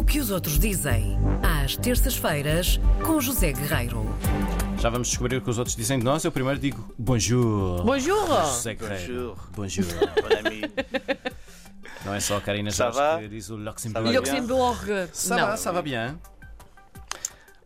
O que os outros dizem, às terças-feiras, com José Guerreiro. Já vamos descobrir o que os outros dizem de nós. Eu primeiro digo bonjour. Bonjour! José Guerreiro. Bonjour. Não é só a Karina Ça Jorge va? que diz o Ça Luxembourg. va bien? Luxembourg. Ça Não. va, ça va bien.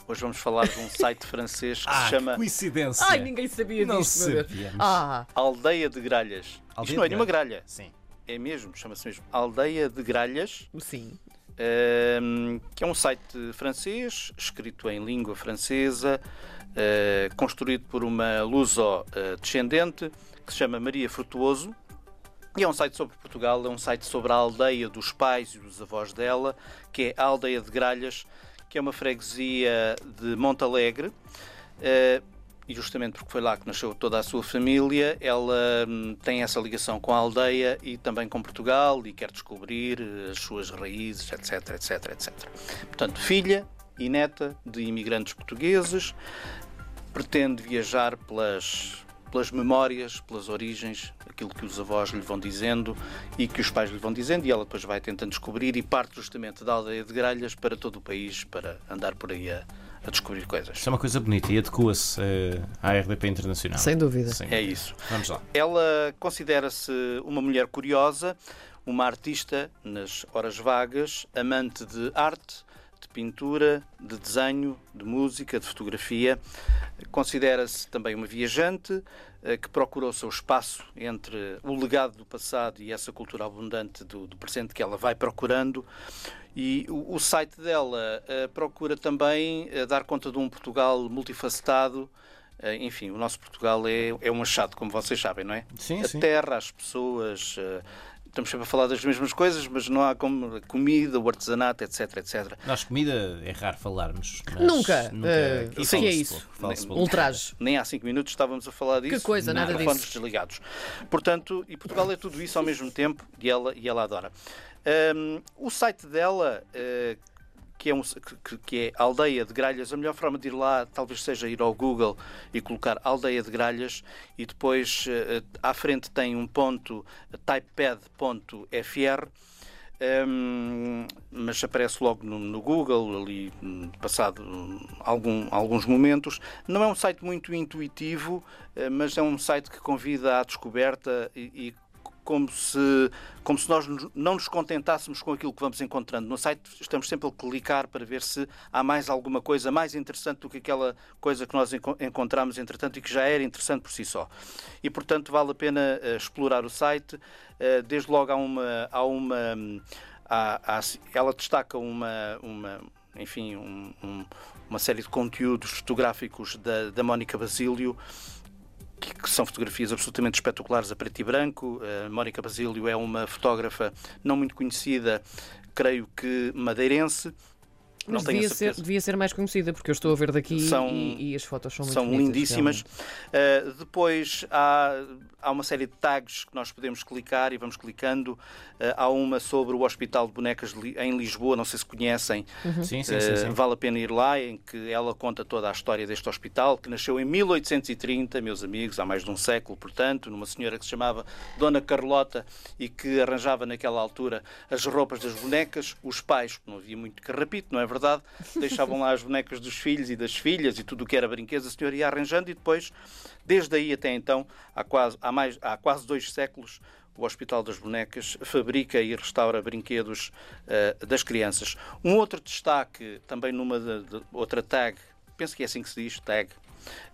Hoje vamos falar de um site francês que Ah, se chama que coincidência. Ai, ninguém sabia Não meu Deus. sabíamos. Ah, Aldeia de Gralhas. Aldeia Isto não é de nenhuma gralha. Sim. É mesmo, chama-se mesmo Aldeia de Gralhas, sim. Ehm, que é um site francês, escrito em língua francesa, eh, construído por uma luso-descendente, que se chama Maria Frutuoso. E é um site sobre Portugal, é um site sobre a aldeia dos pais e dos avós dela, que é a Aldeia de Gralhas, que é uma freguesia de Montalegre. Eh, e justamente porque foi lá que nasceu toda a sua família, ela hum, tem essa ligação com a aldeia e também com Portugal e quer descobrir eh, as suas raízes, etc, etc, etc. Portanto, filha e neta de imigrantes portugueses, pretende viajar pelas, pelas memórias, pelas origens, aquilo que os avós lhe vão dizendo e que os pais lhe vão dizendo, e ela depois vai tentando descobrir e parte justamente da aldeia de Gralhas para todo o país para andar por aí a, a descobrir coisas. Isto é uma coisa bonita e adequa-se eh, à RDP Internacional. Sem dúvida. Sim. É isso. Vamos lá. Ela considera-se uma mulher curiosa, uma artista nas horas vagas, amante de arte, de pintura, de desenho, de música, de fotografia. Considera-se também uma viajante que procura o seu espaço entre o legado do passado e essa cultura abundante do, do presente que ela vai procurando. E o, o site dela eh, procura também eh, dar conta de um Portugal multifacetado. Eh, enfim, o nosso Portugal é, é um achado, como vocês sabem, não é? Sim, a sim. terra, as pessoas. Estamos sempre a falar das mesmas coisas, mas não há como a comida, o artesanato, etc, etc. Nós, comida, é raro falarmos. mas Nunca, eh, aqui o que fala-se é isso? Ultraje. Nem há cinco minutos estávamos a falar disso. coisa, nada microfones disso. desligados. Portanto, e Portugal é tudo isso ao mesmo tempo e ela, e ela adora. Hum, o site dela, eh, que, é um, que, que é Aldeia de Gralhas, a melhor forma de ir lá talvez seja ir ao Google e colocar Aldeia de Gralhas e depois eh, à frente tem um ponto typepad.fr. Hum, mas aparece logo no, no Google, ali hum, passado hum, algum- alguns momentos. Não é um site muito intuitivo, eh, mas é um site que convida à descoberta e, e como se, como se nós não nos contentássemos com aquilo que vamos encontrando. No site estamos sempre a clicar para ver se há mais alguma coisa mais interessante do que aquela coisa que nós enco- encontramos, entretanto, e que já era interessante por si só. E, portanto, vale a pena eh, explorar o site. Eh, desde logo há uma. Há uma há- há- ela destaca uma. uma enfim, um- um- uma série de conteúdos fotográficos da, da Mónica Basílio, que, que são fotografias absolutamente espetaculares a preto e branco. A Mónica Basílio é uma fotógrafa não muito conhecida, creio que madeirense. Mas não devia ser, devia ser mais conhecida, porque eu estou a ver daqui São- e, e as fotos são muito são bonitas, lindíssimas. Uh, depois há, há uma série de tags que nós podemos clicar e vamos clicando. Uh, há uma sobre o Hospital de Bonecas em Lisboa, não sei se conhecem. Sim, sim, Uh, sim. sim. Vale a pena ir lá, em que ela conta toda a história deste hospital, que nasceu em 1830, meus amigos, há mais de um século, portanto, numa senhora que se chamava Dona Carlota e que arranjava naquela altura as roupas das bonecas. Os pais, não havia muito carrapito, não é verdade? Deixavam lá as bonecas dos filhos e das filhas e tudo o que era brinquedos, a senhora ia arranjando e depois, desde aí até então, há quase, há mais, há quase dois séculos, o Hospital das Bonecas fabrica e restaura brinquedos eh, das crianças. Um outro destaque, também numa de- de- outra tag, penso que é assim que se diz, tag,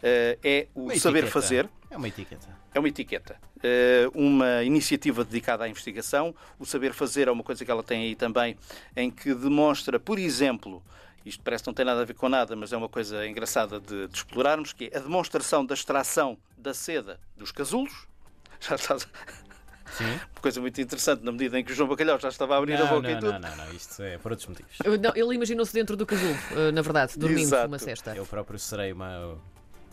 é o Uma saber etiqueta. fazer. É uma etiqueta. É uma etiqueta, Eh, uma iniciativa dedicada à investigação. O saber fazer é uma coisa que ela tem aí também, em que demonstra, por exemplo, isto parece que não tem nada a ver com nada, mas é uma coisa engraçada de, de explorarmos, que é a demonstração da extração da seda dos casulos. Já estás... Sim. Uma coisa muito interessante, na medida em que o João Bacalhau já estava a abrir a Não, boca não, e tudo. não, não, não, isto é por outros motivos. Eu- não, ele imaginou-se dentro do casulo, eh, na verdade, dormindo Exato. uma cesta. Eu próprio serei uma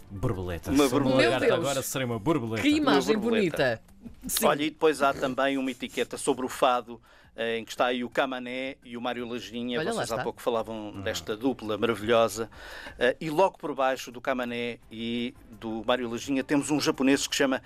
borboleta. Uma borboleta. Meu Deus. agora serei uma borboleta. Que imagem borboleta. bonita! Sim. Olha, e depois há também uma etiqueta sobre o fado, eh, em que está aí o Camané e o Mário Lajinha. Olha, Vocês há pouco falavam desta dupla maravilhosa. Eh, E logo por baixo do Camané e do Mário Lajinha temos um japonês que se chama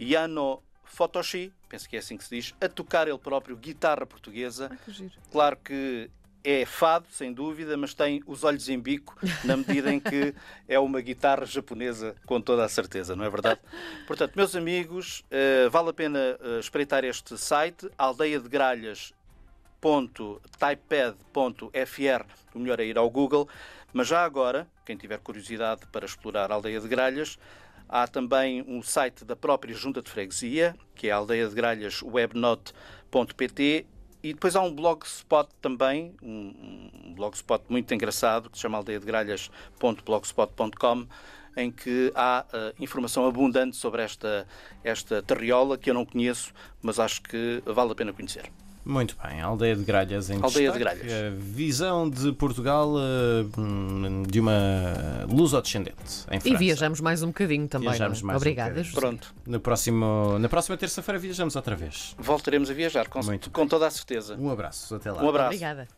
Yano Fotoshi, penso que é assim que se diz, a tocar ele próprio guitarra portuguesa. Ai, que giro. Claro que é fado, sem dúvida, mas tem os olhos em bico, na medida em que é uma guitarra japonesa, com toda a certeza, não é verdade? Portanto, meus amigos, eh, vale a pena eh, espreitar este site, aldeia de Gralhas typepad.fr, o melhor é ir ao Google, mas já agora, quem tiver curiosidade para explorar a aldeia de Gralhas, há também um site da própria Junta de Freguesia, que é a e depois há um blogspot também, um, um blogspot muito engraçado, que se chama aldeiadegralhas.blogspot.com, em que há uh, informação abundante sobre esta, esta terriola que eu não conheço, mas acho que vale a pena conhecer. Muito bem, Aldeia de Gralhas em Aldeia destaque. de Gralhas. A visão de Portugal uh, de uma luso-descendente em França. E viajamos mais um bocadinho também. Viajamos é? mais um Obrigada, bocadinho. José. Pronto, No próximo, na próxima terça-feira viajamos outra vez. voltaremos a viajar, com, Muito com toda a certeza. Um abraço, até lá. Um abraço. Obrigada.